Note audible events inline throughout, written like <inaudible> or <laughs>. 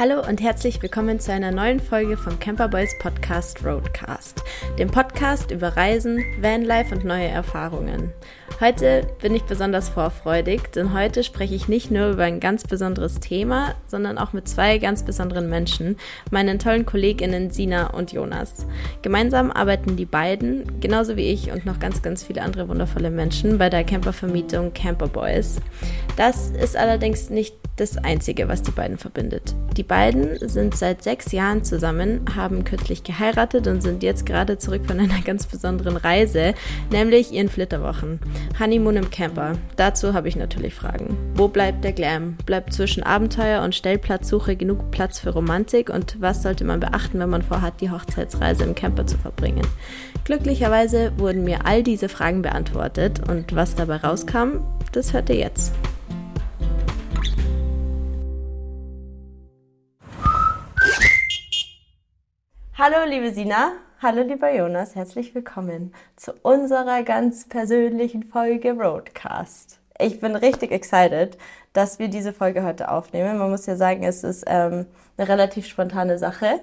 Hallo und herzlich willkommen zu einer neuen Folge vom Camper Boys Podcast Roadcast, dem Podcast über Reisen, Vanlife und neue Erfahrungen. Heute bin ich besonders vorfreudig, denn heute spreche ich nicht nur über ein ganz besonderes Thema, sondern auch mit zwei ganz besonderen Menschen, meinen tollen Kolleginnen Sina und Jonas. Gemeinsam arbeiten die beiden, genauso wie ich und noch ganz, ganz viele andere wundervolle Menschen, bei der Campervermietung Camper Boys. Das ist allerdings nicht das Einzige, was die beiden verbindet. Die beiden sind seit sechs Jahren zusammen, haben kürzlich geheiratet und sind jetzt gerade zurück von einer ganz besonderen Reise, nämlich ihren Flitterwochen. Honeymoon im Camper. Dazu habe ich natürlich Fragen. Wo bleibt der Glam? Bleibt zwischen Abenteuer und Stellplatzsuche genug Platz für Romantik? Und was sollte man beachten, wenn man vorhat, die Hochzeitsreise im Camper zu verbringen? Glücklicherweise wurden mir all diese Fragen beantwortet und was dabei rauskam, das hört ihr jetzt. Hallo, liebe Sina. Hallo, lieber Jonas. Herzlich willkommen zu unserer ganz persönlichen Folge Roadcast. Ich bin richtig excited, dass wir diese Folge heute aufnehmen. Man muss ja sagen, es ist ähm, eine relativ spontane Sache.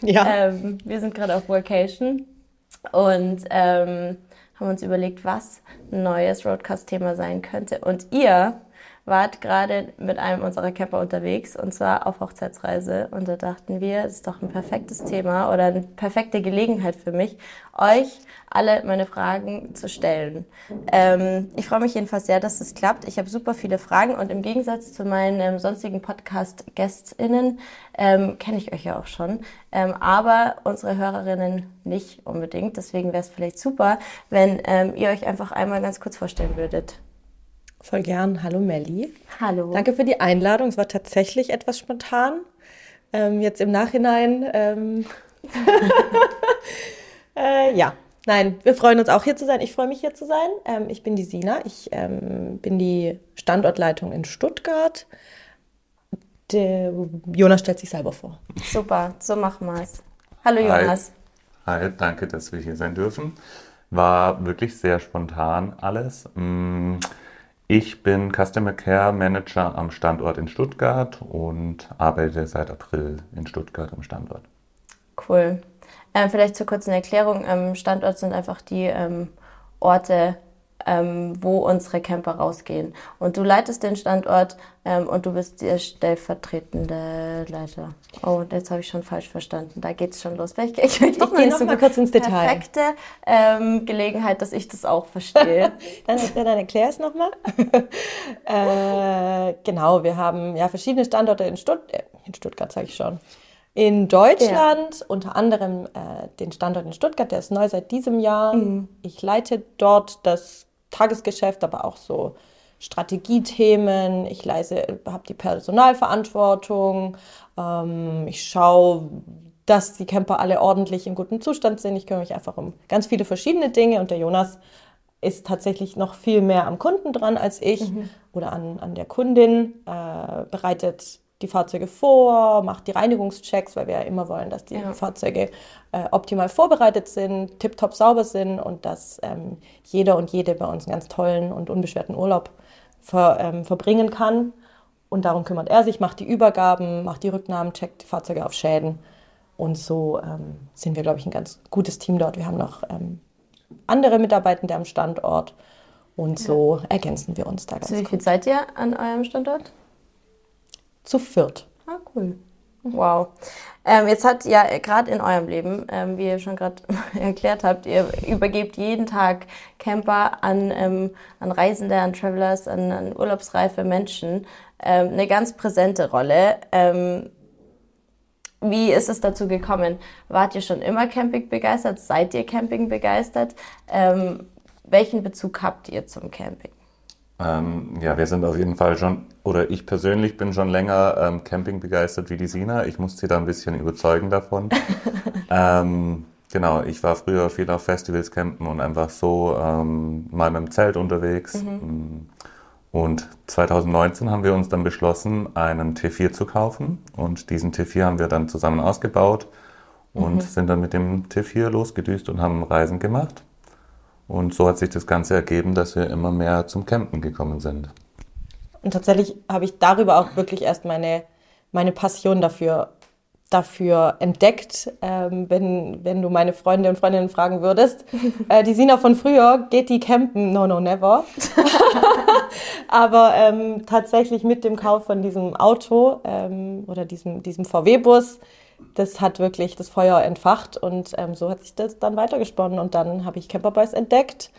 Ja. Ähm, wir sind gerade auf Vacation und ähm, haben uns überlegt, was ein neues Roadcast-Thema sein könnte. Und ihr wart gerade mit einem unserer Camper unterwegs und zwar auf Hochzeitsreise. Und da dachten wir, das ist doch ein perfektes Thema oder eine perfekte Gelegenheit für mich, euch alle meine Fragen zu stellen. Ähm, ich freue mich jedenfalls sehr, dass das klappt. Ich habe super viele Fragen und im Gegensatz zu meinen ähm, sonstigen Podcast-GästInnen ähm, kenne ich euch ja auch schon, ähm, aber unsere Hörerinnen nicht unbedingt. Deswegen wäre es vielleicht super, wenn ähm, ihr euch einfach einmal ganz kurz vorstellen würdet. Voll gern. Hallo Melli. Hallo. Danke für die Einladung. Es war tatsächlich etwas spontan. Ähm, jetzt im Nachhinein. Ähm <laughs> äh, ja, nein, wir freuen uns auch hier zu sein. Ich freue mich hier zu sein. Ähm, ich bin die Sina. Ich ähm, bin die Standortleitung in Stuttgart. Der Jonas stellt sich selber vor. Super, so machen wir es. Hallo Jonas. Hi. Hi, danke, dass wir hier sein dürfen. War wirklich sehr spontan alles. Mm, ich bin Customer Care Manager am Standort in Stuttgart und arbeite seit April in Stuttgart am Standort. Cool. Ähm, vielleicht zur kurzen Erklärung. Ähm, Standort sind einfach die ähm, Orte, ähm, wo unsere Camper rausgehen. Und du leitest den Standort ähm, und du bist der stellvertretende Leiter. Oh, jetzt habe ich schon falsch verstanden. Da geht es schon los. Vielleicht, <laughs> ich, ich, ich, ich gehe noch mal kurz ins Detail. Perfekte ähm, Gelegenheit, dass ich das auch verstehe. <laughs> dann, dann erklär es nochmal. <laughs> äh, genau, wir haben ja verschiedene Standorte in, Stutt äh, in Stuttgart, sage ich schon. In Deutschland, ja. unter anderem äh, den Standort in Stuttgart, der ist neu seit diesem Jahr. Mhm. Ich leite dort das Tagesgeschäft, aber auch so Strategiethemen. Ich habe die Personalverantwortung. Ähm, ich schaue, dass die Camper alle ordentlich in gutem Zustand sind. Ich kümmere mich einfach um ganz viele verschiedene Dinge und der Jonas ist tatsächlich noch viel mehr am Kunden dran als ich mhm. oder an, an der Kundin, äh, bereitet die Fahrzeuge vor, macht die Reinigungschecks, weil wir ja immer wollen, dass die ja. Fahrzeuge äh, optimal vorbereitet sind, tiptop sauber sind und dass ähm, jeder und jede bei uns einen ganz tollen und unbeschwerten Urlaub ver, ähm, verbringen kann. Und darum kümmert er sich, macht die Übergaben, macht die Rücknahmen, checkt die Fahrzeuge auf Schäden. Und so ähm, sind wir, glaube ich, ein ganz gutes Team dort. Wir haben noch ähm, andere Mitarbeitende am Standort und so ja. ergänzen wir uns da ganz Zu wie viel gut. seid ihr an eurem Standort? Zu viert. Ah, cool. Wow. Ähm, jetzt hat ja gerade in eurem Leben, ähm, wie ihr schon gerade <laughs> erklärt habt, ihr übergebt jeden Tag Camper an, ähm, an Reisende, an Travelers, an, an urlaubsreife Menschen ähm, eine ganz präsente Rolle. Ähm, wie ist es dazu gekommen? Wart ihr schon immer Camping begeistert? Seid ihr Camping begeistert? Ähm, welchen Bezug habt ihr zum Camping? Ähm, ja, wir sind auf jeden Fall schon, oder ich persönlich bin schon länger ähm, Camping begeistert wie die Sina. Ich musste sie da ein bisschen überzeugen davon. <laughs> ähm, genau, ich war früher viel auf Festivals campen und einfach so ähm, mal mit dem Zelt unterwegs. Mhm. Mm. Und 2019 haben wir uns dann beschlossen, einen T4 zu kaufen. Und diesen T4 haben wir dann zusammen ausgebaut und mhm. sind dann mit dem T4 losgedüst und haben Reisen gemacht. Und so hat sich das Ganze ergeben, dass wir immer mehr zum Campen gekommen sind. Und tatsächlich habe ich darüber auch wirklich erst meine meine Passion dafür dafür entdeckt. Ähm, wenn, wenn du meine Freunde und Freundinnen fragen würdest, <laughs> äh, die Sina von früher, geht die campen? No, no, never. <laughs> <laughs> Aber ähm, tatsächlich mit dem Kauf von diesem Auto ähm, oder diesem, diesem VW-Bus, das hat wirklich das Feuer entfacht und ähm, so hat sich das dann weitergesponnen und dann habe ich Camperboys entdeckt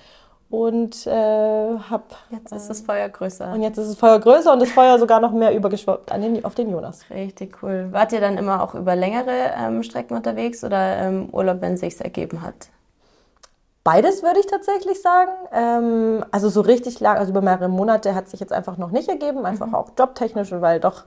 und äh, habe jetzt ist das Feuer größer und jetzt ist das Feuer größer und das Feuer sogar noch mehr übergeschwappt an den, auf den Jonas. Richtig cool. Wart ihr dann immer auch über längere ähm, Strecken unterwegs oder ähm, Urlaub, wenn es sich ergeben hat? Beides würde ich tatsächlich sagen. Ähm, also so richtig lang, also über mehrere Monate hat sich jetzt einfach noch nicht ergeben, einfach mhm. auch jobtechnisch, weil doch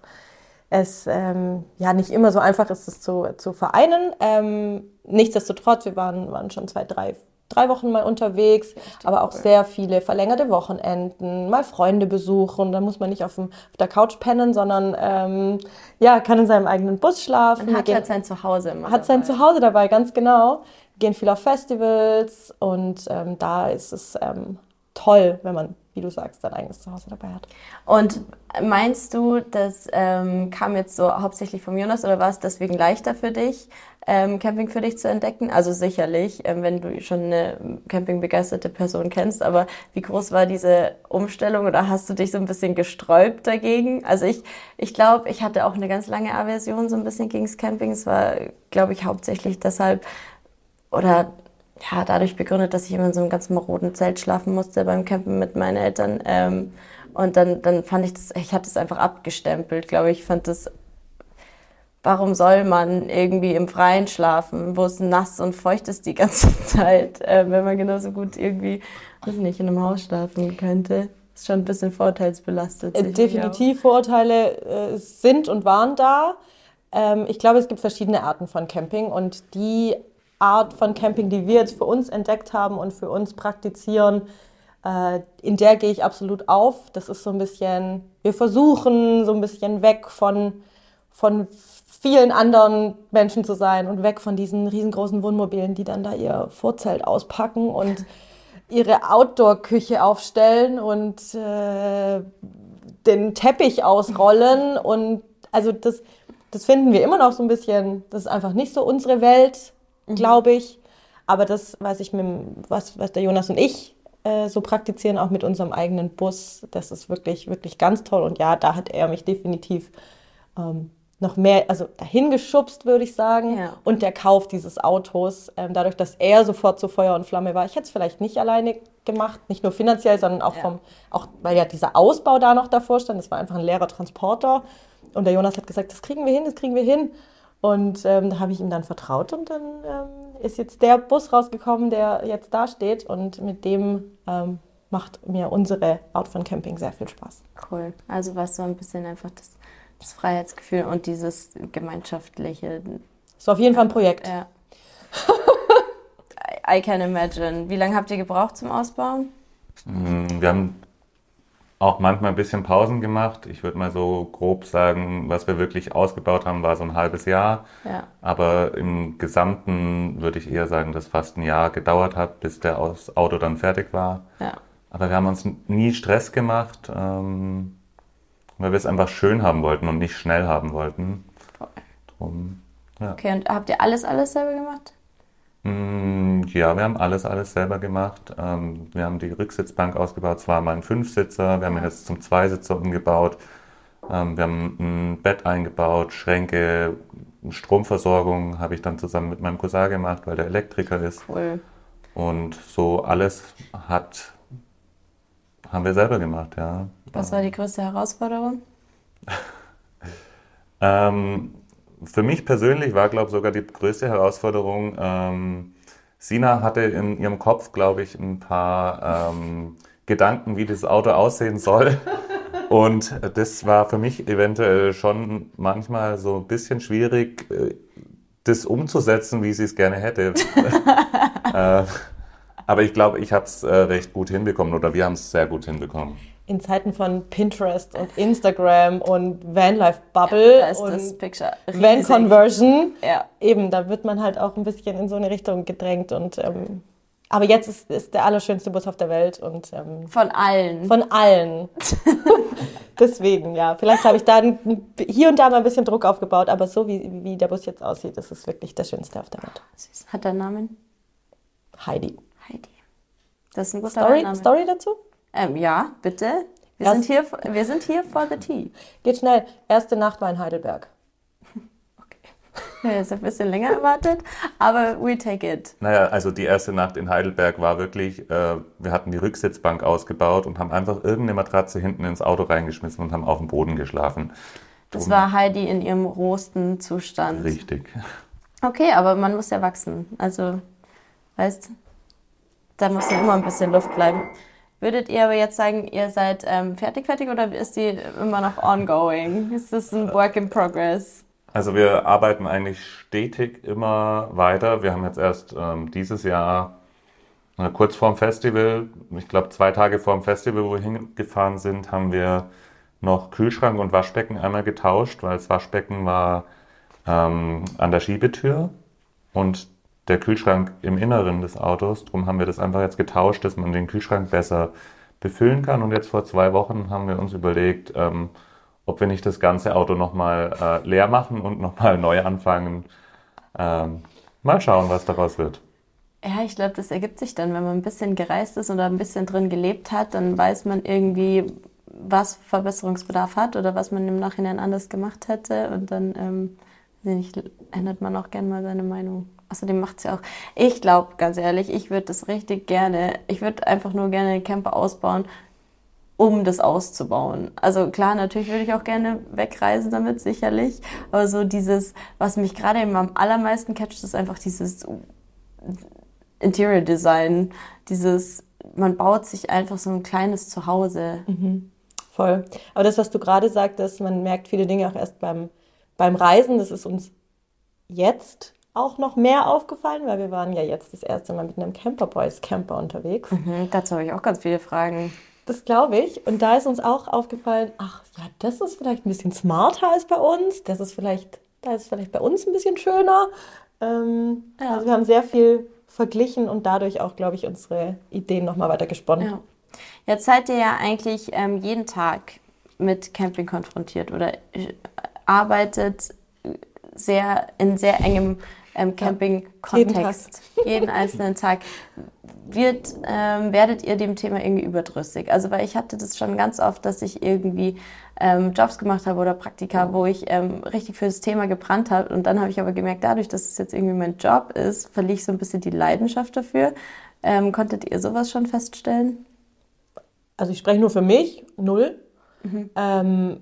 es ähm, ja nicht immer so einfach ist, das zu, zu vereinen. Ähm, nichtsdestotrotz, wir waren, waren schon zwei, drei drei Wochen mal unterwegs, aber auch cool. sehr viele verlängerte Wochenenden, mal Freunde besuchen. Da muss man nicht auf, dem, auf der Couch pennen, sondern ähm, ja, kann in seinem eigenen Bus schlafen. Man hat gehen, halt sein Zuhause immer Hat dabei. sein Zuhause dabei, ganz genau. Wir gehen viel auf Festivals und ähm, da ist es ähm, toll, wenn man wie du sagst, dein eigenes Zuhause dabei hat. Und meinst du, das ähm, kam jetzt so hauptsächlich vom Jonas oder war es deswegen leichter für dich, ähm, Camping für dich zu entdecken? Also sicherlich, ähm, wenn du schon eine campingbegeisterte Person kennst, aber wie groß war diese Umstellung oder hast du dich so ein bisschen gesträubt dagegen? Also ich, ich glaube, ich hatte auch eine ganz lange Aversion so ein bisschen gegen das Camping. Es war, glaube ich, hauptsächlich deshalb oder ja, dadurch begründet, dass ich immer in so einem ganz maroden Zelt schlafen musste beim Campen mit meinen Eltern. Ähm, und dann, dann fand ich das, ich hatte es einfach abgestempelt, glaube ich. Ich fand das, warum soll man irgendwie im Freien schlafen, wo es nass und feucht ist die ganze <laughs> Zeit, äh, wenn man genauso gut irgendwie, weiß nicht, in einem Haus schlafen könnte. Ist schon ein bisschen vorteilsbelastet. Äh, definitiv, Vorurteile äh, sind und waren da. Ähm, ich glaube, es gibt verschiedene Arten von Camping und die Art von Camping, die wir jetzt für uns entdeckt haben und für uns praktizieren, äh, in der gehe ich absolut auf. Das ist so ein bisschen, wir versuchen so ein bisschen weg von, von vielen anderen Menschen zu sein und weg von diesen riesengroßen Wohnmobilen, die dann da ihr Vorzelt auspacken und <laughs> ihre Outdoor-Küche aufstellen und äh, den Teppich ausrollen. Und also das, das finden wir immer noch so ein bisschen, das ist einfach nicht so unsere Welt. Glaube ich. Aber das, was ich mit, was, was der Jonas und ich äh, so praktizieren, auch mit unserem eigenen Bus, das ist wirklich, wirklich ganz toll. Und ja, da hat er mich definitiv ähm, noch mehr, also dahin geschubst, würde ich sagen. Ja. Und der Kauf dieses Autos, ähm, dadurch, dass er sofort zu Feuer und Flamme war. Ich hätte es vielleicht nicht alleine gemacht, nicht nur finanziell, sondern auch ja. vom, auch weil ja dieser Ausbau da noch davor stand. Das war einfach ein leerer Transporter. Und der Jonas hat gesagt, das kriegen wir hin, das kriegen wir hin. Und ähm, da habe ich ihm dann vertraut und dann ähm, ist jetzt der Bus rausgekommen, der jetzt da steht und mit dem ähm, macht mir unsere Art von Camping sehr viel Spaß. Cool. Also war es so ein bisschen einfach das, das Freiheitsgefühl und dieses gemeinschaftliche. So auf jeden Fall ein Projekt. Ja. <laughs> I can imagine. Wie lange habt ihr gebraucht zum Ausbauen? Mm, wir haben auch manchmal ein bisschen Pausen gemacht. Ich würde mal so grob sagen, was wir wirklich ausgebaut haben, war so ein halbes Jahr. Ja. Aber im Gesamten würde ich eher sagen, dass fast ein Jahr gedauert hat, bis der Auto dann fertig war. Ja. Aber wir haben uns nie Stress gemacht, ähm, weil wir es einfach schön haben wollten und nicht schnell haben wollten. Drum, ja. Okay, und habt ihr alles, alles selber gemacht? Mm, ja, wir haben alles, alles selber gemacht. Ähm, wir haben die Rücksitzbank ausgebaut. Es war mal ein Fünfsitzer. Wir haben ihn jetzt zum Zweisitzer umgebaut. Ähm, wir haben ein Bett eingebaut, Schränke, Stromversorgung habe ich dann zusammen mit meinem Cousin gemacht, weil der Elektriker ist. Cool. Und so alles hat, haben wir selber gemacht, ja. Was war die größte Herausforderung? <laughs> ähm, für mich persönlich war, glaube ich, sogar die größte Herausforderung, ähm, Sina hatte in ihrem Kopf, glaube ich, ein paar ähm, Gedanken, wie das Auto aussehen soll. <laughs> Und das war für mich eventuell schon manchmal so ein bisschen schwierig, äh, das umzusetzen, wie sie es gerne hätte. <laughs> äh, aber ich glaube, ich habe es äh, recht gut hinbekommen oder wir haben es sehr gut hinbekommen in Zeiten von Pinterest und Instagram und Vanlife Bubble ja, und Van Conversion, ja. eben, da wird man halt auch ein bisschen in so eine Richtung gedrängt und ähm, Aber jetzt ist, ist der allerschönste Bus auf der Welt und ähm, von allen. Von allen. <laughs> Deswegen, ja. Vielleicht habe ich da hier und da mal ein bisschen Druck aufgebaut, aber so wie, wie der Bus jetzt aussieht, ist wirklich der schönste auf der Welt. Süß. Hat der Namen? Heidi. Heidi. Das ist ein guter Story, Name. Story dazu? Ähm, ja, bitte. Wir sind, hier, wir sind hier for the tea. Geht schnell. Erste Nacht war in Heidelberg. <laughs> Ja, ist ein bisschen länger erwartet, aber we take it. Naja, also die erste Nacht in Heidelberg war wirklich, äh, wir hatten die Rücksitzbank ausgebaut und haben einfach irgendeine Matratze hinten ins Auto reingeschmissen und haben auf dem Boden geschlafen. Das war Heidi in ihrem rosten Zustand. Richtig. Okay, aber man muss ja wachsen. Also, weißt da muss ja immer ein bisschen Luft bleiben. Würdet ihr aber jetzt sagen, ihr seid ähm, fertig, fertig oder ist die immer noch ongoing? Ist das ein Work in Progress? Also wir arbeiten eigentlich stetig immer weiter. Wir haben jetzt erst ähm, dieses Jahr äh, kurz vorm Festival, ich glaube zwei Tage vorm Festival, wo wir hingefahren sind, haben wir noch Kühlschrank und Waschbecken einmal getauscht, weil das Waschbecken war ähm, an der Schiebetür und der Kühlschrank im Inneren des Autos. Darum haben wir das einfach jetzt getauscht, dass man den Kühlschrank besser befüllen kann. Und jetzt vor zwei Wochen haben wir uns überlegt, ähm, ob wir nicht das ganze Auto nochmal äh, leer machen und nochmal neu anfangen. Ähm, mal schauen, was daraus wird. Ja, ich glaube, das ergibt sich dann, wenn man ein bisschen gereist ist oder ein bisschen drin gelebt hat, dann weiß man irgendwie, was Verbesserungsbedarf hat oder was man im Nachhinein anders gemacht hätte. Und dann ähm, ändert man auch gerne mal seine Meinung. Außerdem macht es ja auch. Ich glaube, ganz ehrlich, ich würde das richtig gerne. Ich würde einfach nur gerne den Camper ausbauen, um das auszubauen. Also klar, natürlich würde ich auch gerne wegreisen damit, sicherlich. Aber so dieses, was mich gerade eben am allermeisten catcht, ist einfach dieses Interior Design. Dieses, man baut sich einfach so ein kleines Zuhause. Mhm. Voll. Aber das, was du gerade sagtest, man merkt viele Dinge auch erst beim, beim Reisen. Das ist uns jetzt auch noch mehr aufgefallen, weil wir waren ja jetzt das erste Mal mit einem Camper Boys Camper unterwegs. Mhm, dazu habe ich auch ganz viele Fragen. Das glaube ich. Und da ist uns auch aufgefallen, ach ja, das ist vielleicht ein bisschen smarter als bei uns. Das ist vielleicht, da ist vielleicht bei uns ein bisschen schöner. Ähm, ja. Also wir haben sehr viel verglichen und dadurch auch, glaube ich, unsere Ideen nochmal weiter gesponnen. Ja. Jetzt seid ihr ja eigentlich ähm, jeden Tag mit Camping konfrontiert oder äh, arbeitet sehr in sehr engem ähm, Camping-Kontext. Jeden, jeden, einzelnen Tag. Wird, ähm, werdet ihr dem Thema irgendwie überdrüssig? Also, weil ich hatte das schon ganz oft, dass ich irgendwie ähm, Jobs gemacht habe oder Praktika, wo ich ähm, richtig für das Thema gebrannt habe. Und dann habe ich aber gemerkt, dadurch, dass es jetzt irgendwie mein Job ist, verliere ich so ein bisschen die Leidenschaft dafür. Ähm, konntet ihr sowas schon feststellen? Also ich spreche nur für mich, null. Mhm. Ähm,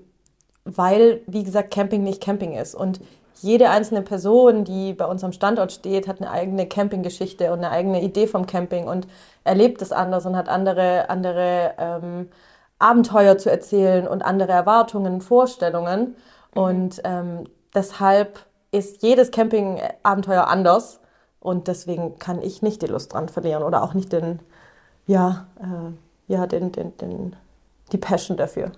weil, wie gesagt, Camping nicht Camping ist. Und jede einzelne Person, die bei uns am Standort steht, hat eine eigene Campinggeschichte und eine eigene Idee vom Camping und erlebt es anders und hat andere, andere ähm, Abenteuer zu erzählen und andere Erwartungen, Vorstellungen. Mhm. Und ähm, deshalb ist jedes Campingabenteuer anders und deswegen kann ich nicht die Lust dran verlieren oder auch nicht den, ja, äh, ja, den, den, den, die Passion dafür.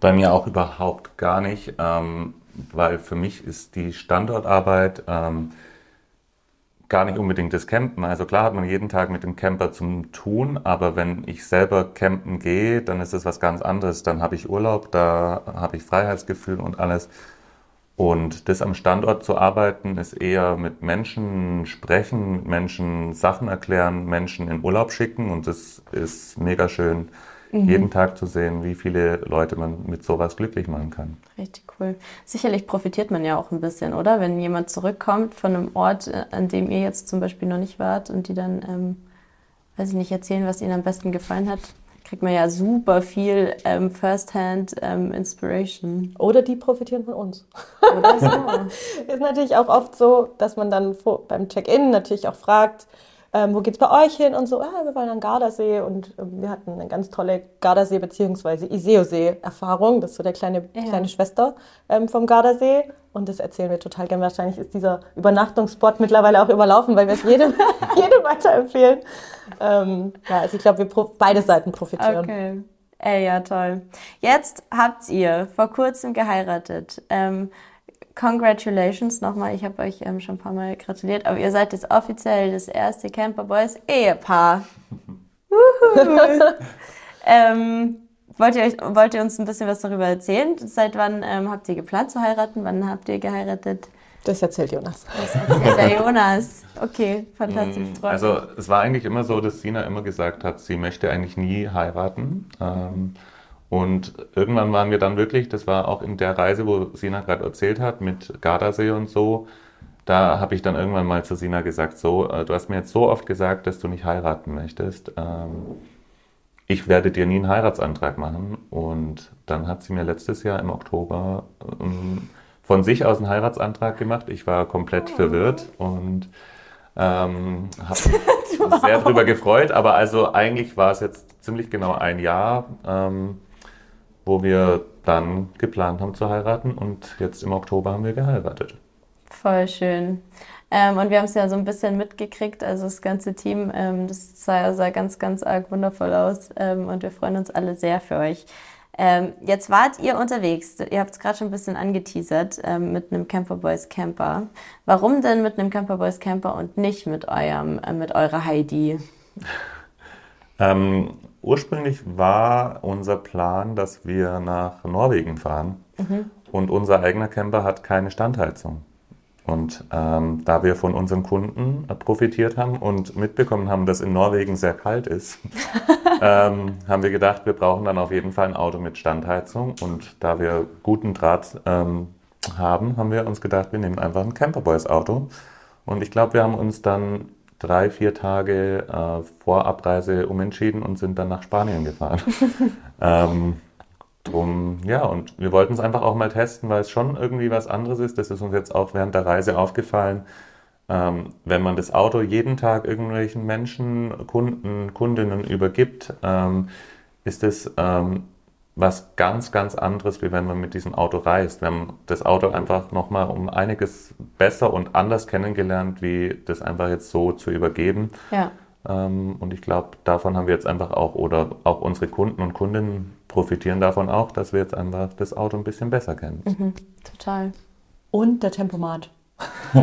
Bei mir auch überhaupt gar nicht. Ähm, weil für mich ist die Standortarbeit ähm, gar nicht unbedingt das Campen. Also klar hat man jeden Tag mit dem Camper zum Tun, aber wenn ich selber campen gehe, dann ist es was ganz anderes. Dann habe ich Urlaub, da habe ich Freiheitsgefühl und alles. Und das am Standort zu arbeiten, ist eher mit Menschen sprechen, mit Menschen Sachen erklären, Menschen in Urlaub schicken und das ist mega schön mhm. jeden Tag zu sehen, wie viele Leute man mit sowas glücklich machen kann. Richtig cool. Sicherlich profitiert man ja auch ein bisschen, oder? Wenn jemand zurückkommt von einem Ort, äh, an dem ihr jetzt zum Beispiel noch nicht wart und die dann, ähm, weiß ich nicht, erzählen, was ihnen am besten gefallen hat, kriegt man ja super viel ähm, First-Hand ähm, Inspiration. Oder die profitieren von uns. Oder so. <laughs> ist natürlich auch oft so, dass man dann beim Check-in natürlich auch fragt, ähm, wo geht's bei euch hin? Und so, ah, wir wollen an Gardasee und ähm, wir hatten eine ganz tolle Gardasee- bzw. Iseosee-Erfahrung. Das ist so der kleine, ja. kleine Schwester ähm, vom Gardasee und das erzählen wir total gerne. Wahrscheinlich ist dieser Übernachtungsspot mittlerweile auch überlaufen, weil wir es jedem, <laughs> <laughs> jedem weiterempfehlen. Ähm, ja, also ich glaube, wir beide Seiten profitieren. Okay. Ey, ja, toll. Jetzt habt ihr vor kurzem geheiratet. Ähm, congratulations nochmal. Ich habe euch ähm, schon ein paar Mal gratuliert, aber ihr seid jetzt offiziell das erste Camper Boys Ehepaar. <laughs> ähm, wollt, ihr euch, wollt ihr uns ein bisschen was darüber erzählen? Seit wann ähm, habt ihr geplant zu heiraten? Wann habt ihr geheiratet? Das erzählt Jonas. Das erzählt der Jonas. Okay, fantastisch. Mm, also es war eigentlich immer so, dass Sina immer gesagt hat, sie möchte eigentlich nie heiraten. Ähm, und irgendwann waren wir dann wirklich, das war auch in der Reise, wo Sina gerade erzählt hat, mit Gardasee und so, da habe ich dann irgendwann mal zu Sina gesagt, so, äh, du hast mir jetzt so oft gesagt, dass du nicht heiraten möchtest. Ähm, ich werde dir nie einen Heiratsantrag machen. Und dann hat sie mir letztes Jahr im Oktober ähm, von sich aus einen Heiratsantrag gemacht. Ich war komplett oh. verwirrt und ähm, habe <laughs> wow. sehr darüber gefreut. Aber also eigentlich war es jetzt ziemlich genau ein Jahr, ähm, wo wir dann geplant haben zu heiraten und jetzt im Oktober haben wir geheiratet. Voll schön. Ähm, und wir haben es ja so ein bisschen mitgekriegt, also das ganze Team, ähm, das sah, sah, ganz, ganz arg wundervoll aus ähm, und wir freuen uns alle sehr für euch. Ähm, jetzt wart ihr unterwegs, ihr habt es gerade schon ein bisschen angeteasert ähm, mit einem Camper Boys Camper. Warum denn mit einem Camper Boys Camper und nicht mit eurem, äh, mit eurer Heidi? Ursprünglich war unser Plan, dass wir nach Norwegen fahren mhm. und unser eigener Camper hat keine Standheizung. Und ähm, da wir von unseren Kunden profitiert haben und mitbekommen haben, dass in Norwegen sehr kalt ist, <laughs> ähm, haben wir gedacht, wir brauchen dann auf jeden Fall ein Auto mit Standheizung. Und da wir guten Draht ähm, haben, haben wir uns gedacht, wir nehmen einfach ein Camperboys Auto. Und ich glaube, wir haben uns dann drei, vier Tage äh, vor Abreise umentschieden und sind dann nach Spanien gefahren. <laughs> ähm, Drum, ja, und wir wollten es einfach auch mal testen, weil es schon irgendwie was anderes ist. Das ist uns jetzt auch während der Reise aufgefallen. Ähm, wenn man das Auto jeden Tag irgendwelchen Menschen, Kunden, Kundinnen übergibt, ähm, ist es ähm, was ganz, ganz anderes, wie wenn man mit diesem Auto reist. Wir haben das Auto einfach nochmal um einiges besser und anders kennengelernt, wie das einfach jetzt so zu übergeben. Ja. Ähm, und ich glaube, davon haben wir jetzt einfach auch, oder auch unsere Kunden und Kundinnen profitieren davon auch, dass wir jetzt einfach das Auto ein bisschen besser kennen. Mhm, total. Und der Tempomat. <laughs>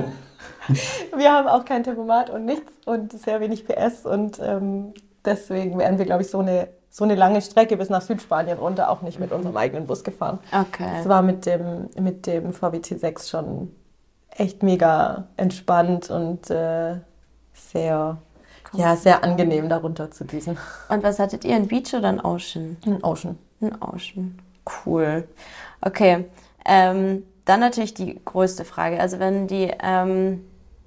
wir haben auch kein Tempomat und nichts und sehr wenig PS und ähm, deswegen werden wir, glaube ich, so eine, so eine lange Strecke bis nach Südspanien runter auch nicht mit unserem eigenen Bus gefahren. Okay. Es war mit dem, mit dem VW T6 schon echt mega entspannt und äh, sehr ja, sehr angenehm darunter zu düsen. Und was hattet ihr, ein Beach oder ein Ocean? Ein Ocean. Ein Ocean. Cool. Okay. Ähm, dann natürlich die größte Frage. Also wenn die, ähm,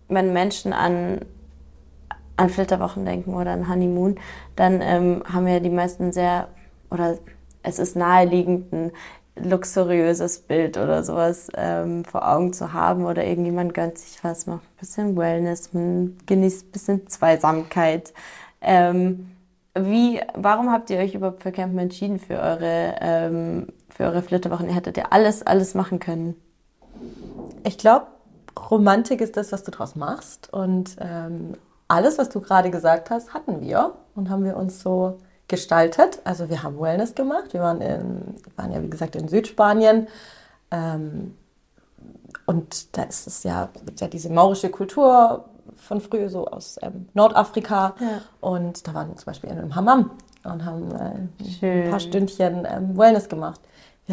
wenn Menschen an, an Flitterwochen denken oder an Honeymoon, dann ähm, haben ja die meisten sehr, oder es ist naheliegend, ein luxuriöses Bild oder sowas ähm, vor Augen zu haben oder irgendjemand gönnt sich was, macht ein bisschen Wellness, man genießt ein bisschen Zweisamkeit. Ähm, wie, warum habt ihr euch überhaupt für Campen entschieden für eure, ähm, für eure Flitterwochen? Ihr hättet ja alles, alles machen können. Ich glaube, Romantik ist das, was du draus machst und ähm, alles, was du gerade gesagt hast, hatten wir und haben wir uns so gestaltet. Also wir haben Wellness gemacht. Wir waren, in, waren ja, wie gesagt, in Südspanien. Ähm, und da ist es ja, gibt ja diese maurische Kultur von früher, so aus ähm, Nordafrika. Ja. Und da waren wir zum Beispiel in einem Hammam und haben äh, ein paar Stündchen ähm, Wellness gemacht.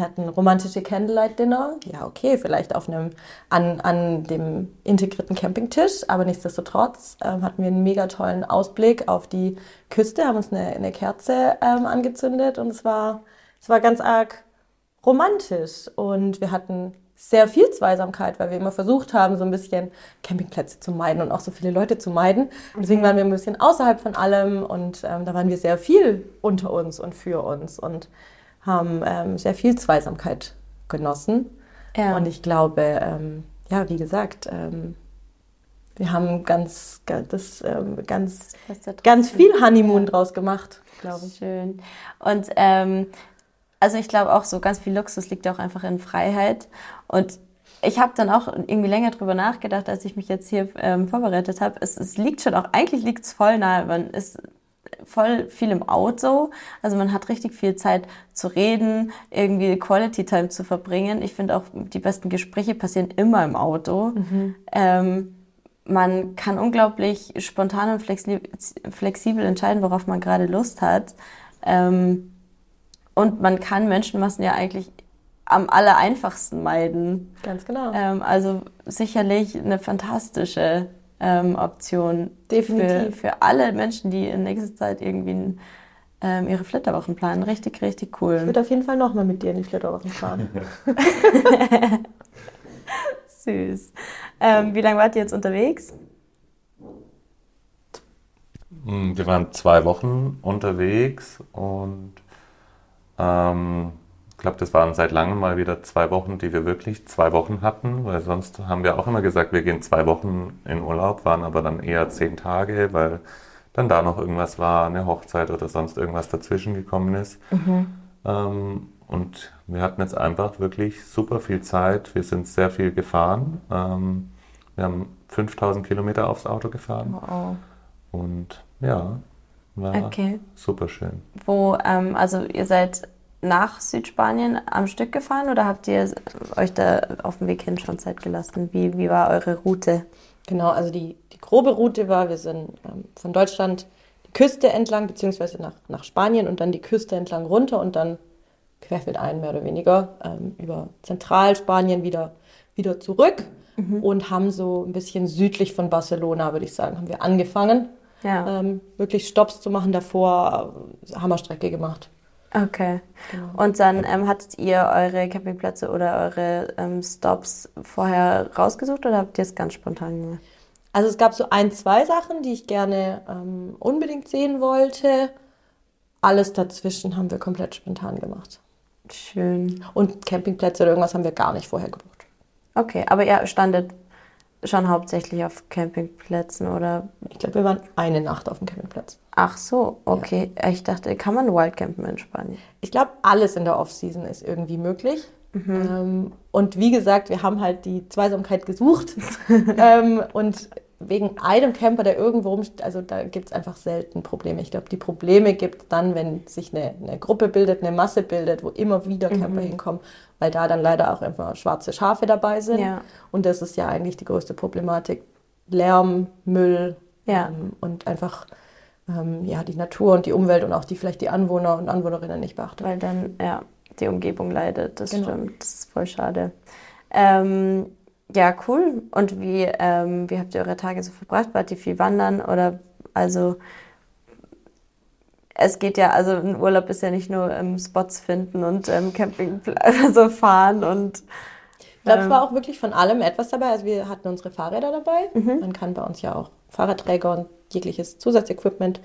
Wir hatten romantische Candlelight-Dinner. Ja, okay, vielleicht auf einem, an, an dem integrierten Campingtisch, aber nichtsdestotrotz ähm, hatten wir einen mega tollen Ausblick auf die Küste, haben uns eine, eine Kerze ähm, angezündet und es war, es war ganz arg romantisch. Und wir hatten sehr viel Zweisamkeit, weil wir immer versucht haben, so ein bisschen Campingplätze zu meiden und auch so viele Leute zu meiden. Deswegen waren wir ein bisschen außerhalb von allem und ähm, da waren wir sehr viel unter uns und für uns. Und haben ähm, sehr viel Zweisamkeit genossen. Ja. Und ich glaube, ähm, ja, wie gesagt, ähm, wir haben ganz, das, ähm, ganz, ganz viel Honeymoon ja. draus gemacht, glaube ich. Schön. Und ähm, also ich glaube auch so ganz viel Luxus liegt auch einfach in Freiheit. Und ich habe dann auch irgendwie länger drüber nachgedacht, als ich mich jetzt hier ähm, vorbereitet habe. Es, es liegt schon auch, eigentlich liegt es voll nahe. Man ist voll viel im Auto. Also man hat richtig viel Zeit zu reden, irgendwie Quality Time zu verbringen. Ich finde auch, die besten Gespräche passieren immer im Auto. Ähm, man kann unglaublich spontan und flexibel entscheiden, worauf man gerade Lust hat. Ähm, und man kann Menschenmassen ja eigentlich am aller einfachsten meiden. Ganz genau. Ähm, also sicherlich eine fantastische ähm, Option Definitiv. Für, für alle Menschen, die in nächster Zeit irgendwie ähm, ihre Flitterwochen planen. Richtig, richtig cool. Ich würde auf jeden Fall nochmal mit dir in die Flitterwochen fahren. <laughs> Süß. Ähm, wie lange wart ihr jetzt unterwegs? Hm, Wir waren zwei Wochen unterwegs und ähm, glaube, das waren seit langem mal wieder zwei Wochen, die wir wirklich zwei Wochen hatten, weil sonst haben wir auch immer gesagt, wir gehen zwei Wochen in Urlaub, waren aber dann eher zehn Tage, weil dann da noch irgendwas war, eine Hochzeit oder sonst irgendwas dazwischen gekommen ist. Ähm, und wir hatten jetzt einfach wirklich super viel Zeit. Wir sind sehr viel gefahren. Ähm, wir haben 5000 Kilometer aufs Auto gefahren. Wow. Und ja, war Okay. super schön. Wo, ähm, also ihr seid nach Südspanien am Stück gefahren oder habt ihr euch da auf dem Weg hin schon Zeit gelassen? Wie, wie war eure Route? Genau, also die, die grobe Route war, wir sind ähm, von Deutschland die Küste entlang, beziehungsweise nach, nach Spanien und dann die Küste entlang runter und dann querfeldein mehr oder weniger ähm, über Zentralspanien wieder, wieder zurück und haben so ein bisschen südlich von Barcelona, würde ich sagen, haben wir angefangen, Ja. ähm, wirklich Stops zu machen, davor äh, Hammerstrecke gemacht. Okay. Genau. Und dann ähm, hattet ihr eure Campingplätze oder eure ähm, Stops vorher rausgesucht oder habt ihr es ganz spontan gemacht? Also es gab so ein, zwei Sachen, die ich gerne ähm, unbedingt sehen wollte. Alles dazwischen haben wir komplett spontan gemacht. Schön. Und Campingplätze oder irgendwas haben wir gar nicht vorher gebucht. Okay, aber ihr standet schon hauptsächlich auf Campingplätzen oder? Ich glaube, wir waren eine Nacht auf dem Campingplatz. Ach so, okay. Ich dachte, kann man Wildcampen in Spanien? Ich glaube, alles in der Off-Season ist irgendwie möglich. Ähm, und wie gesagt, wir haben halt die Zweisamkeit gesucht. <laughs> ähm, und wegen einem Camper, der irgendwo rumsteht, also da gibt es einfach selten Probleme. Ich glaube, die Probleme gibt es dann, wenn sich eine, eine Gruppe bildet, eine Masse bildet, wo immer wieder Camper hinkommen, weil da dann leider auch einfach schwarze Schafe dabei sind. Ja. Und das ist ja eigentlich die größte Problematik. Lärm, Müll Ja. ähm, und einfach ähm, ja, die Natur und die Umwelt und auch die vielleicht die Anwohner und Anwohnerinnen nicht beachtet. Weil dann, ja, die Umgebung leidet. Das Genau. stimmt. Das ist voll schade. Ähm, ja, cool. Und wie, ähm, wie habt ihr eure Tage so verbracht? Wart ihr viel wandern oder also es geht ja, also ein Urlaub ist ja nicht nur ähm, Spots finden und ähm, Campingplatz, <laughs> also fahren und Ich glaube, es Ähm. war auch wirklich von allem etwas dabei. Also wir hatten unsere Fahrräder dabei. Mhm. Man kann bei uns ja auch Fahrradträger und jegliches Zusatzequipment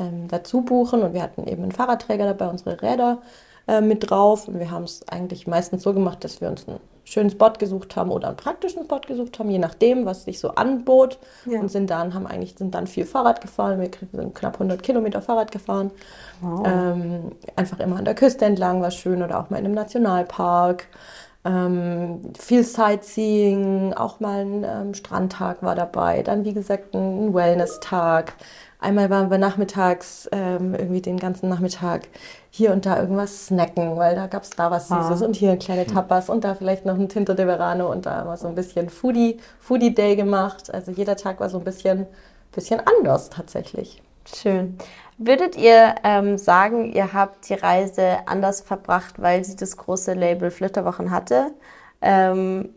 ähm, dazu buchen. Und wir hatten eben einen Fahrradträger dabei, unsere Räder äh, mit drauf. Und wir haben es eigentlich meistens so gemacht, dass wir uns einen schönen Spot gesucht haben oder einen praktischen Spot gesucht haben, je nachdem, was sich so anbot. Ja. Und sind dann, haben eigentlich, sind dann viel Fahrrad gefahren. Wir sind knapp 100 Kilometer Fahrrad gefahren. wow. Ähm, einfach immer an der Küste entlang war schön oder auch mal in einem Nationalpark. Ähm, viel Sightseeing, auch mal ein ähm, Strandtag war dabei. Dann, wie gesagt, ein Wellness-Tag. Einmal waren wir nachmittags, ähm, irgendwie den ganzen Nachmittag hier und da irgendwas snacken, weil da gab es da was Ah. Süßes und hier kleine Tapas und da vielleicht noch ein Tinto de Verano und da mal so ein bisschen Foodie, Foodie Day gemacht. Also jeder Tag war so ein bisschen, bisschen anders tatsächlich. Schön. Würdet ihr ähm, sagen, ihr habt die Reise anders verbracht, weil sie das große Label Flitterwochen hatte, ähm,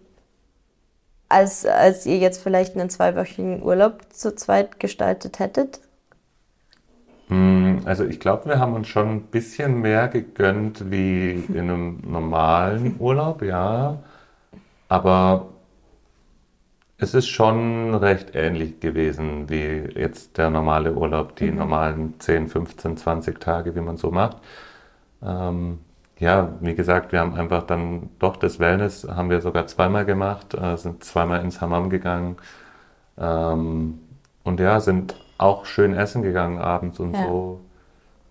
als, als ihr jetzt vielleicht einen zweiwöchigen Urlaub zu zweit gestaltet hättet? Mm, Also ich glaube, wir haben uns schon ein bisschen mehr gegönnt wie in einem normalen Urlaub, ja. Aber es ist schon recht ähnlich gewesen wie jetzt der normale Urlaub, die normalen 10, 15, 20 Tage, wie man so macht. Ähm, ja, wie gesagt, wir haben einfach dann doch das Wellness haben wir sogar zweimal gemacht, äh, sind zweimal ins Hammam gegangen. Ähm, und ja, sind auch schön essen gegangen abends und Ja. so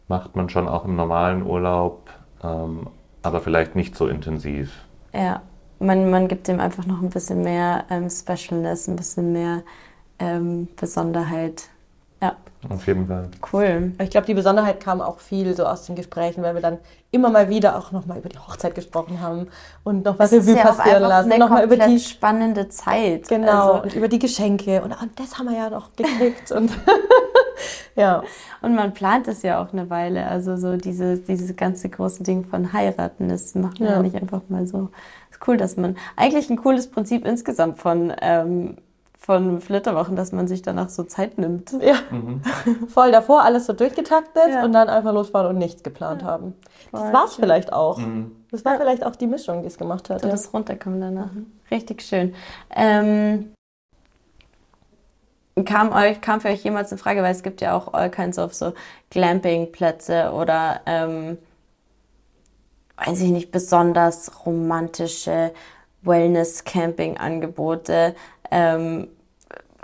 macht man schon auch im normalen Urlaub, ähm, aber vielleicht nicht so intensiv. Ja, man, man gibt dem einfach noch ein bisschen mehr ähm, Specialness, ein bisschen mehr ähm, Besonderheit. Ja. Auf jeden Fall. Cool. Ich glaube, die Besonderheit kam auch viel so aus den Gesprächen, weil wir dann immer mal wieder auch nochmal über die Hochzeit gesprochen haben und noch was Revue ja passieren lassen. eine Nochmal über die spannende Zeit. Genau, Also, und über die Geschenke. Und, und das haben wir ja noch gekriegt. und <laughs> ja, und man plant es ja auch eine Weile. Also so diese, dieses ganze große Ding von heiraten, das macht man. Ja. nicht einfach mal so. Ist cool, dass man eigentlich ein cooles Prinzip insgesamt von ähm, von Flitterwochen, dass man sich danach so Zeit nimmt. ja. <laughs> voll davor alles so durchgetaktet Ja. und dann einfach losfahren und nichts geplant haben. Das war's schön. vielleicht auch. Mhm. Das war vielleicht auch die Mischung, die es gemacht hat. So Ja. das Runterkommen danach. Richtig schön. Ähm, kam, euch, kam für euch jemals eine Frage, weil es gibt ja auch all kinds of so Glamping-Plätze oder ähm, weiß ich nicht, besonders romantische Wellness-Camping-Angebote. Ähm,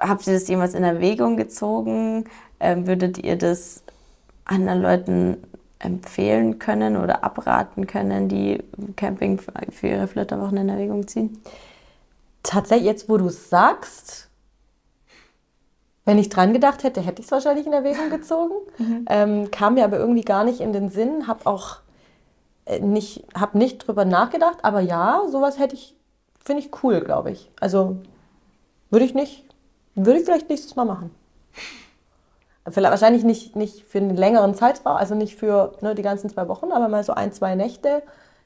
habt ihr das jemals in Erwägung gezogen? Ähm, würdet ihr das anderen Leuten empfehlen können oder abraten können, die Camping für ihre Flitterwochen in Erwägung ziehen? Tatsächlich, jetzt wo du es sagst, wenn ich dran gedacht hätte, hätte ich es wahrscheinlich in Erwägung <laughs> gezogen. Ähm, kam mir aber irgendwie gar nicht in den Sinn, habe auch äh, nicht, hab nicht drüber nachgedacht, aber ja, sowas hätte ich, finde ich cool, glaube ich. Also würde ich nicht, würde ich vielleicht nächstes Mal machen. Vielleicht, wahrscheinlich nicht, nicht für einen längeren Zeitraum, also nicht für ne, die ganzen zwei Wochen, aber mal so ein, zwei Nächte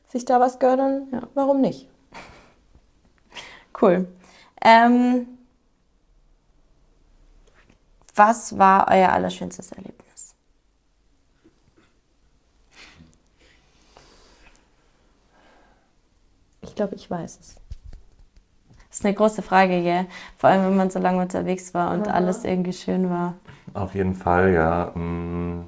sich da was gönnen, Ja. warum nicht? Cool. Ähm, was war euer allerschönstes Erlebnis? Ich glaube, ich weiß es. Das ist eine große Frage, gell? Vor allem, wenn man so lange unterwegs war und Aha. alles irgendwie schön war. Auf jeden Fall, ja. Mm.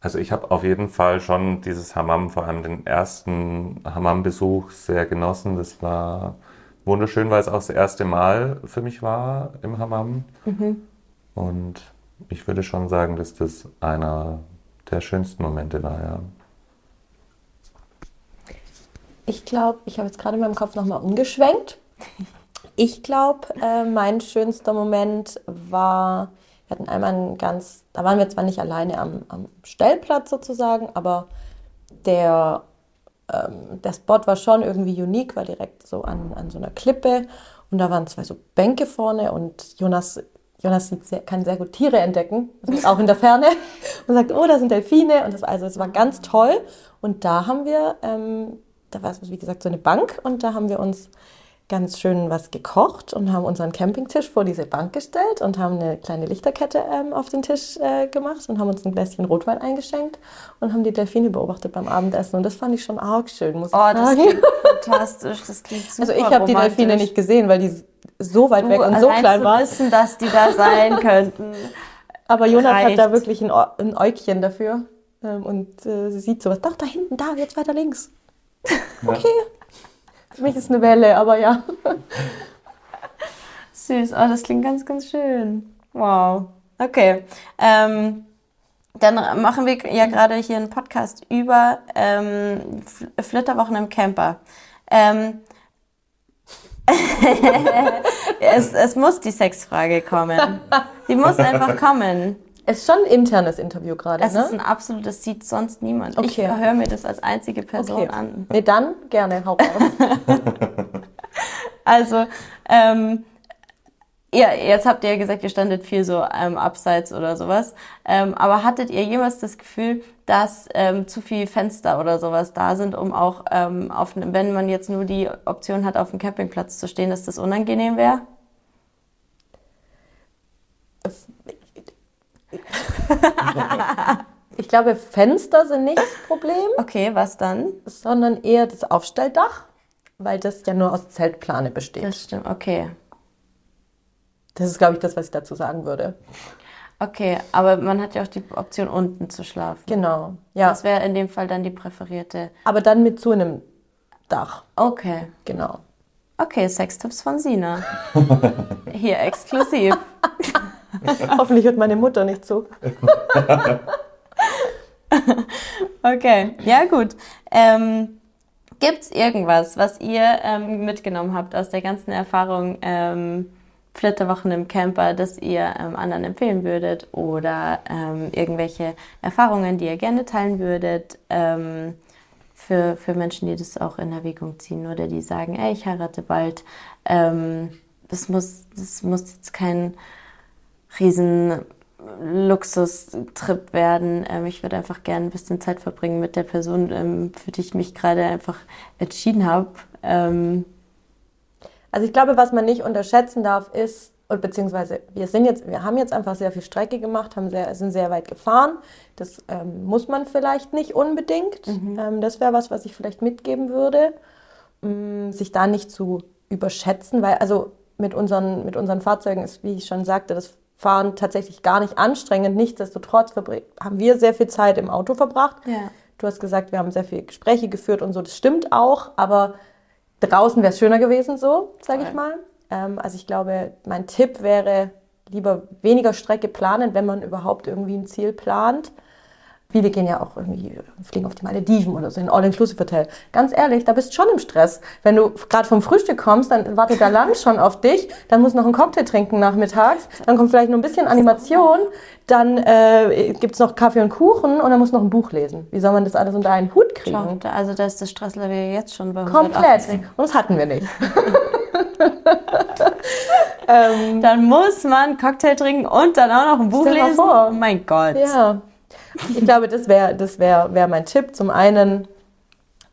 Also ich habe auf jeden Fall schon dieses Hammam, vor allem den ersten Hammam-Besuch sehr genossen. Das war wunderschön, weil es auch das erste Mal für mich war im Hammam. Und ich würde schon sagen, dass das einer der schönsten Momente war, ja. Ich glaube, ich habe jetzt gerade in meinem Kopf nochmal umgeschwenkt. Ich glaube, äh, mein schönster Moment war, wir hatten einmal einen ganz, da waren wir zwar nicht alleine am, am Stellplatz sozusagen, aber der, ähm, der Spot war schon irgendwie unique, war direkt so an, an so einer Klippe. Und da waren zwei so Bänke vorne und Jonas, Jonas sehr, kann sehr gut Tiere entdecken, auch in der Ferne. <laughs> Und sagt, oh, da sind Delfine. Und das, also es war ganz toll. Und da haben wir, ähm, da war es wie gesagt so eine Bank und da haben wir uns ganz schön was gekocht und haben unseren Campingtisch vor diese Bank gestellt und haben eine kleine Lichterkette ähm, auf den Tisch äh, gemacht und haben uns ein Gläschen Rotwein eingeschenkt und haben die Delfine beobachtet beim Abendessen und das fand ich schon arg schön, muss ich Oh, das sagen. klingt <laughs> fantastisch. Das klingt super Also ich habe die Delfine nicht gesehen, weil die so weit Du, weg und so klein waren. wissen, dass die da sein <laughs> könnten. Aber Jonas hat da reicht. wirklich ein, ein Äugchen dafür ähm, und äh, sie sieht sowas. Doch, da hinten, da, jetzt weiter links. Okay. Für mich ist eine Welle, aber ja. <laughs> Süß. Oh, das klingt ganz, ganz schön. Wow. Okay. Ähm, dann machen wir ja gerade hier einen Podcast über ähm, Fl- Flitterwochen im Camper. Ähm, <laughs> es, es muss die Sexfrage kommen. Die muss einfach kommen. Es ist schon ein internes Interview gerade, ist ne? ein absolutes, das sieht sonst niemand. Ich Okay. höre mir das als einzige Person Okay. an. Nee, dann gerne, hau raus. <laughs> Also, ähm, ja, jetzt habt ihr ja gesagt, ihr standet viel so ähm, abseits oder sowas. Ähm, aber hattet ihr jemals das Gefühl, dass ähm, zu viele Fenster oder sowas da sind, um auch, ähm, auf, wenn man jetzt nur die Option hat, auf dem Campingplatz zu stehen, dass das unangenehm wäre? Ich glaube, Fenster sind nicht das Problem, Okay, was dann? sondern eher das Aufstelldach, weil das ja nur aus Zeltplane besteht. Das stimmt, okay. Das ist, glaube ich, das, was ich dazu sagen würde. Okay, aber man hat ja auch die Option, unten zu schlafen. Genau, ja. Das wäre in dem Fall dann die präferierte. Aber dann mit so einem Dach, Okay. genau. Okay, Sextipps von Sina. <laughs> Hier exklusiv. <laughs> <laughs> Hoffentlich hört meine Mutter nicht zu. <laughs> Okay, ja gut. Ähm, Gibt es irgendwas, was ihr ähm, mitgenommen habt aus der ganzen Erfahrung ähm, Flitterwochen im Camper, das ihr ähm, anderen empfehlen würdet oder ähm, irgendwelche Erfahrungen, die ihr gerne teilen würdet ähm, für, für Menschen, die das auch in Erwägung ziehen oder die sagen, ey, ich heirate bald. Ähm, das, muss, das muss jetzt kein riesen Luxustrip werden. Ähm, ich würde einfach gerne ein bisschen Zeit verbringen mit der Person, ähm, für die ich mich gerade einfach entschieden habe. Ähm, also ich glaube, was man nicht unterschätzen darf, ist, und beziehungsweise wir sind jetzt, wir haben jetzt einfach sehr viel Strecke gemacht, haben sehr, sind sehr weit gefahren. Das ähm, muss man vielleicht nicht unbedingt. Mhm. Ähm, das wäre was, was ich vielleicht mitgeben würde, ähm, sich da nicht zu überschätzen, weil also mit unseren, mit unseren Fahrzeugen ist, wie ich schon sagte, das Fahren tatsächlich gar nicht anstrengend. Nichtsdestotrotz haben wir sehr viel Zeit im Auto verbracht. Ja. Du hast gesagt, wir haben sehr viele Gespräche geführt und so. Das stimmt auch, aber draußen wäre es schöner gewesen, so, sage ich mal. Ähm, also ich glaube, mein Tipp wäre, lieber weniger Strecke planen, wenn man überhaupt irgendwie ein Ziel plant. Viele gehen ja auch irgendwie, fliegen auf die Malediven oder so in All-Inclusive-Hotel. Ganz ehrlich, da bist du schon im Stress. Wenn du gerade vom Frühstück kommst, dann wartet der Lunch schon auf dich, dann musst du noch einen Cocktail trinken nachmittags, dann kommt vielleicht noch ein bisschen Animation, dann äh, gibt noch Kaffee und Kuchen und dann musst du noch ein Buch lesen. Wie soll man das alles unter einen Hut kriegen? Schau, also da ist das Stresslevel jetzt schon bei Komplett. Und das hatten wir nicht. <laughs> <laughs> ähm, dann muss man Cocktail trinken und dann auch noch ein Buch lesen. Vor. Oh mein Gott. Ja. Ich glaube, das wäre das wär, wär mein Tipp. Zum einen,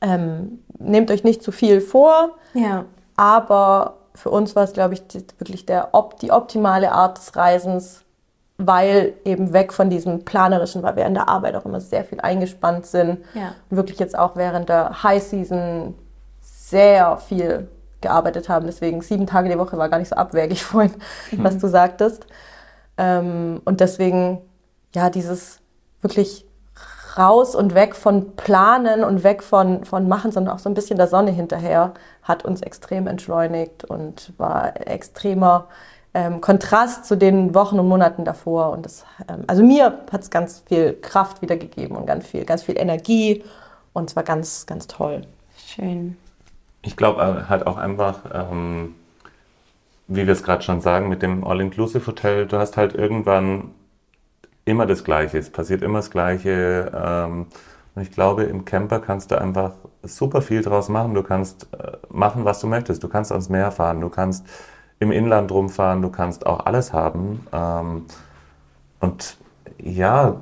ähm, nehmt euch nicht zu viel vor, ja. aber für uns war es, glaube ich, wirklich der, die optimale Art des Reisens, weil eben weg von diesem planerischen, weil wir in der Arbeit auch immer sehr viel eingespannt sind. Ja. Wirklich jetzt auch während der High Season sehr viel gearbeitet haben. Deswegen sieben Tage die Woche war gar nicht so abwegig <laughs> vorhin, mhm. was du sagtest. Ähm, und deswegen, ja, dieses wirklich raus und weg von Planen und weg von, von Machen, sondern auch so ein bisschen der Sonne hinterher, hat uns extrem entschleunigt und war extremer ähm, Kontrast zu den Wochen und Monaten davor. Und das, ähm, also mir hat es ganz viel Kraft wiedergegeben und ganz viel, ganz viel Energie und es war ganz, ganz toll. Schön. Ich glaube äh, halt auch einfach, ähm, wie wir es gerade schon sagen, mit dem All-Inclusive-Hotel, du hast halt irgendwann immer das Gleiche. Es passiert immer das Gleiche. Ähm, und ich glaube, im Camper kannst du einfach super viel draus machen. Du kannst äh, machen, was du möchtest. Du kannst ans Meer fahren, du kannst im Inland rumfahren, du kannst auch alles haben. Ähm, und ja,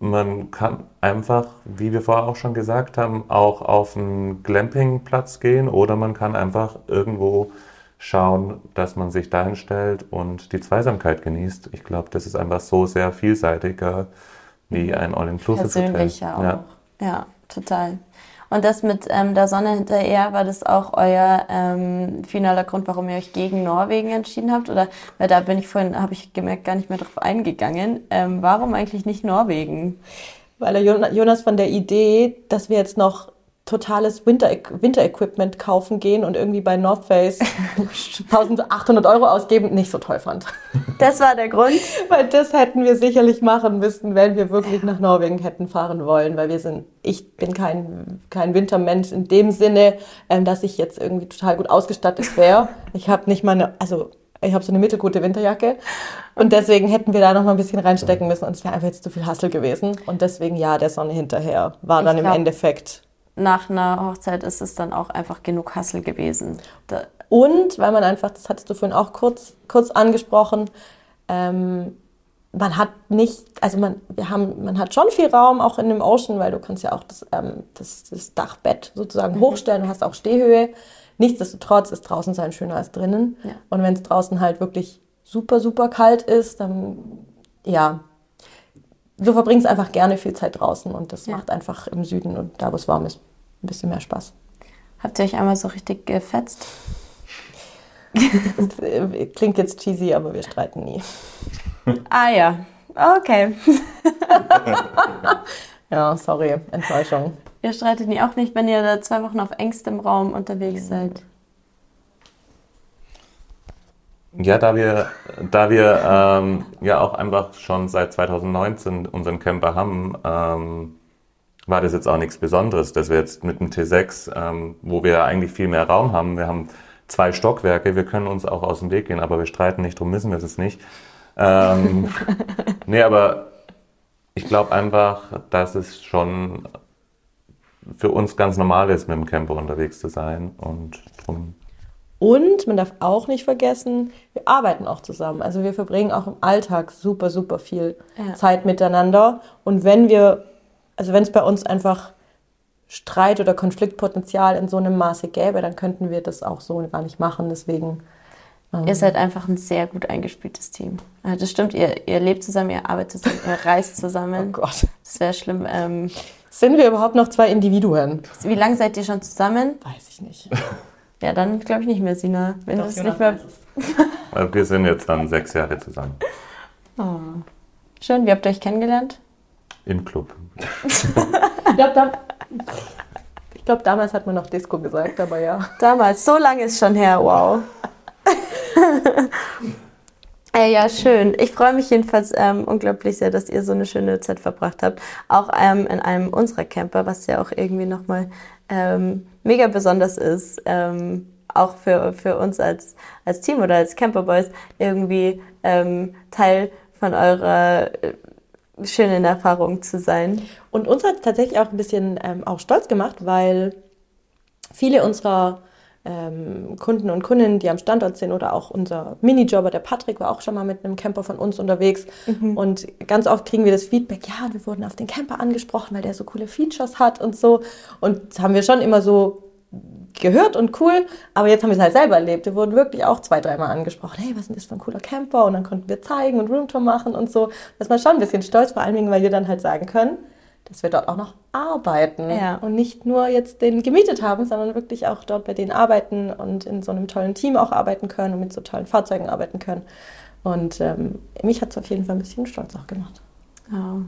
man kann einfach, wie wir vorher auch schon gesagt haben, auch auf einen Glampingplatz gehen oder man kann einfach irgendwo schauen, dass man sich dahin stellt und die Zweisamkeit genießt. Ich glaube, das ist einfach so sehr vielseitiger wie ein All-Inclusive-Hotel. Persönlicher auch. Ja. ja, total. Und das mit ähm, der Sonne hinterher, war das auch euer ähm, finaler Grund, warum ihr euch gegen Norwegen entschieden habt? Oder weil da bin ich vorhin, habe ich gemerkt, gar nicht mehr drauf eingegangen. Ähm, warum eigentlich nicht Norwegen? Weil der Jonas von der Idee, dass wir jetzt noch totales Winter-Equipment Winter kaufen gehen und irgendwie bei North Face <laughs> 1800 Euro ausgeben, nicht so toll fand. Das war der Grund? <laughs> weil das hätten wir sicherlich machen müssen, wenn wir wirklich nach Norwegen hätten fahren wollen, weil wir sind, ich bin kein, kein Wintermensch in dem Sinne, ähm, dass ich jetzt irgendwie total gut ausgestattet wäre. Ich habe nicht mal eine, also ich habe so eine mittelgute Winterjacke und deswegen hätten wir da noch mal ein bisschen reinstecken müssen und es wäre einfach jetzt zu viel Hassel gewesen und deswegen ja, der Sonne hinterher war dann glaub, im Endeffekt nach einer Hochzeit ist es dann auch einfach genug Hassel gewesen. Da und weil man einfach, das hattest du vorhin auch kurz, kurz angesprochen, ähm, man hat nicht, also man, wir haben, man hat schon viel Raum auch in dem Ocean, weil du kannst ja auch das, ähm, das, das Dachbett sozusagen mhm. hochstellen, du hast auch Stehhöhe. Nichtsdestotrotz ist draußen sein schöner als drinnen. Ja. Und wenn es draußen halt wirklich super, super kalt ist, dann ja, du verbringst einfach gerne viel Zeit draußen und das ja. macht einfach im Süden und da, wo es warm ist, ein bisschen mehr Spaß. Habt ihr euch einmal so richtig gefetzt? <laughs> Klingt jetzt cheesy, aber wir streiten nie. Ah ja, okay. <laughs> ja, sorry, Enttäuschung. Ihr streitet nie auch nicht, wenn ihr da zwei Wochen auf engstem Raum unterwegs seid. Ja, da wir, da wir ähm, ja auch einfach schon seit 2019 unseren Camper haben, ähm, war das jetzt auch nichts Besonderes, dass wir jetzt mit dem T6, ähm, wo wir eigentlich viel mehr Raum haben, wir haben zwei Stockwerke, wir können uns auch aus dem Weg gehen, aber wir streiten nicht, darum müssen wir es nicht. Ähm, <laughs> nee, aber ich glaube einfach, dass es schon für uns ganz normal ist, mit dem Camper unterwegs zu sein und drum. Und man darf auch nicht vergessen, wir arbeiten auch zusammen. Also wir verbringen auch im Alltag super, super viel Ja. Zeit miteinander. Und wenn wir, also wenn es bei uns einfach Streit oder Konfliktpotenzial in so einem Maße gäbe, dann könnten wir das auch so gar nicht machen. Deswegen Ihr seid einfach ein sehr gut eingespieltes Team. Ja, das stimmt, ihr, ihr lebt zusammen, ihr arbeitet zusammen, ihr reist zusammen. <laughs> Oh Gott. Das wäre schlimm. Ähm, Sind wir überhaupt noch zwei Individuen? wie lange seid ihr schon zusammen? Weiß ich nicht. <laughs> Ja, dann glaube ich nicht mehr, Sina. Wenn Doch, nicht mehr. <laughs> Wir sind jetzt dann sechs Jahre zusammen Schön, wie habt ihr euch kennengelernt? Im Club. <laughs> Ich glaube, da, glaub, damals hat man noch Disco gesagt, aber ja. Damals, so lange ist schon her, wow. <laughs> Äh, ja, schön. Ich freue mich jedenfalls ähm, unglaublich sehr, dass ihr so eine schöne Zeit verbracht habt. Auch ähm, in einem unserer Camper, was ja auch irgendwie nochmal ähm, mega besonders ist. Ähm, auch für, für uns als, als Team oder als Camperboys irgendwie ähm, Teil von eurer äh, schönen Erfahrung zu sein. Und uns hat es tatsächlich auch ein bisschen ähm, auch stolz gemacht, weil viele unserer ähm, Kunden und Kundinnen, die am Standort sind oder auch unser Minijobber, der Patrick, war auch schon mal mit einem Camper von uns unterwegs. Und ganz oft kriegen wir das Feedback, ja, wir wurden auf den Camper angesprochen, weil der so coole Features hat und so. Und das haben wir schon immer so gehört und cool, aber jetzt haben wir es halt selber erlebt. Wir wurden wirklich auch zwei, dreimal angesprochen. Hey, was ist denn das für ein cooler Camper? Und dann konnten wir zeigen und Roomtour machen und so. Da ist man schon ein bisschen stolz, vor allen Dingen, weil wir dann halt sagen können, dass wir dort auch noch arbeiten Ja. und nicht nur jetzt den gemietet haben, sondern wirklich auch dort bei denen arbeiten und in so einem tollen Team auch arbeiten können und mit so tollen Fahrzeugen arbeiten können. Und ähm, mich hat es auf jeden Fall ein bisschen stolz auch gemacht. Ja,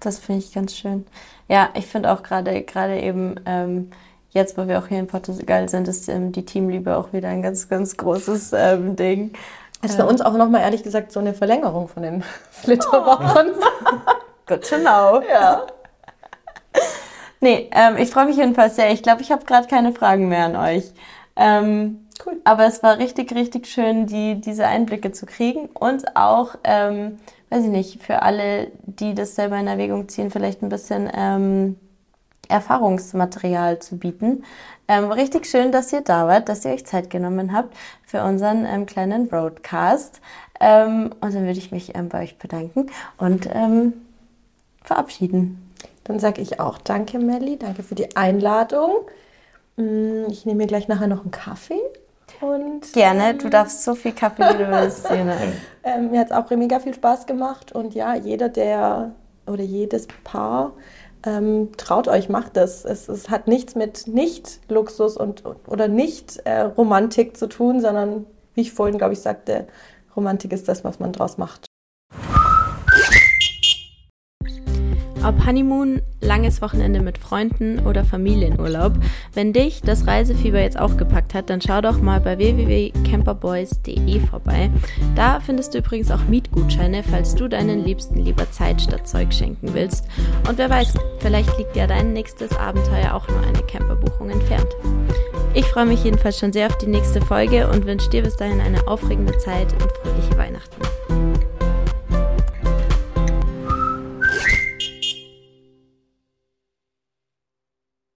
das finde ich ganz schön. Ja, ich finde auch gerade gerade eben ähm, jetzt, wo wir auch hier in Portugal sind, ist ähm, die Teamliebe auch wieder ein ganz, ganz großes ähm, Ding. Das ist für uns auch nochmal ehrlich gesagt so eine Verlängerung von den <laughs> Flitterwochen. <laughs> Good to know. Ja. Nee, ähm, ich freue mich jedenfalls sehr. Ich glaube, ich habe gerade keine Fragen mehr an euch. Ähm, Cool. Aber es war richtig, richtig schön, die, diese Einblicke zu kriegen und auch, ähm, weiß ich nicht, für alle, die das selber in Erwägung ziehen, vielleicht ein bisschen ähm, Erfahrungsmaterial zu bieten. Ähm, richtig schön, dass ihr da wart, dass ihr euch Zeit genommen habt für unseren ähm, kleinen Roadcast. Ähm, und dann würde ich mich ähm, bei euch bedanken und ähm, verabschieden. Dann sage ich auch danke, Melli, danke für die Einladung. Mm, Ich nehme mir gleich nachher noch einen Kaffee. Und Gerne, du darfst so viel Kaffee, wie du willst. <laughs> Ähm, mir hat es auch mega viel Spaß gemacht und ja, jeder, der oder jedes Paar ähm, traut euch, macht das. Es, es hat nichts mit Nicht-Luxus und oder Nicht-Romantik zu tun, sondern wie ich vorhin, glaube ich, sagte, Romantik ist das, was man draus macht. Ob Honeymoon, langes Wochenende mit Freunden oder Familienurlaub, wenn dich das Reisefieber jetzt auch gepackt hat, dann schau doch mal bei www.camperboys.de vorbei. Da findest du übrigens auch Mietgutscheine, falls du deinen Liebsten lieber Zeit statt Zeug schenken willst. Und wer weiß, vielleicht liegt ja dein nächstes Abenteuer auch nur eine Camperbuchung entfernt. Ich freue mich jedenfalls schon sehr auf die nächste Folge und wünsche dir bis dahin eine aufregende Zeit und fröhliche Weihnachten.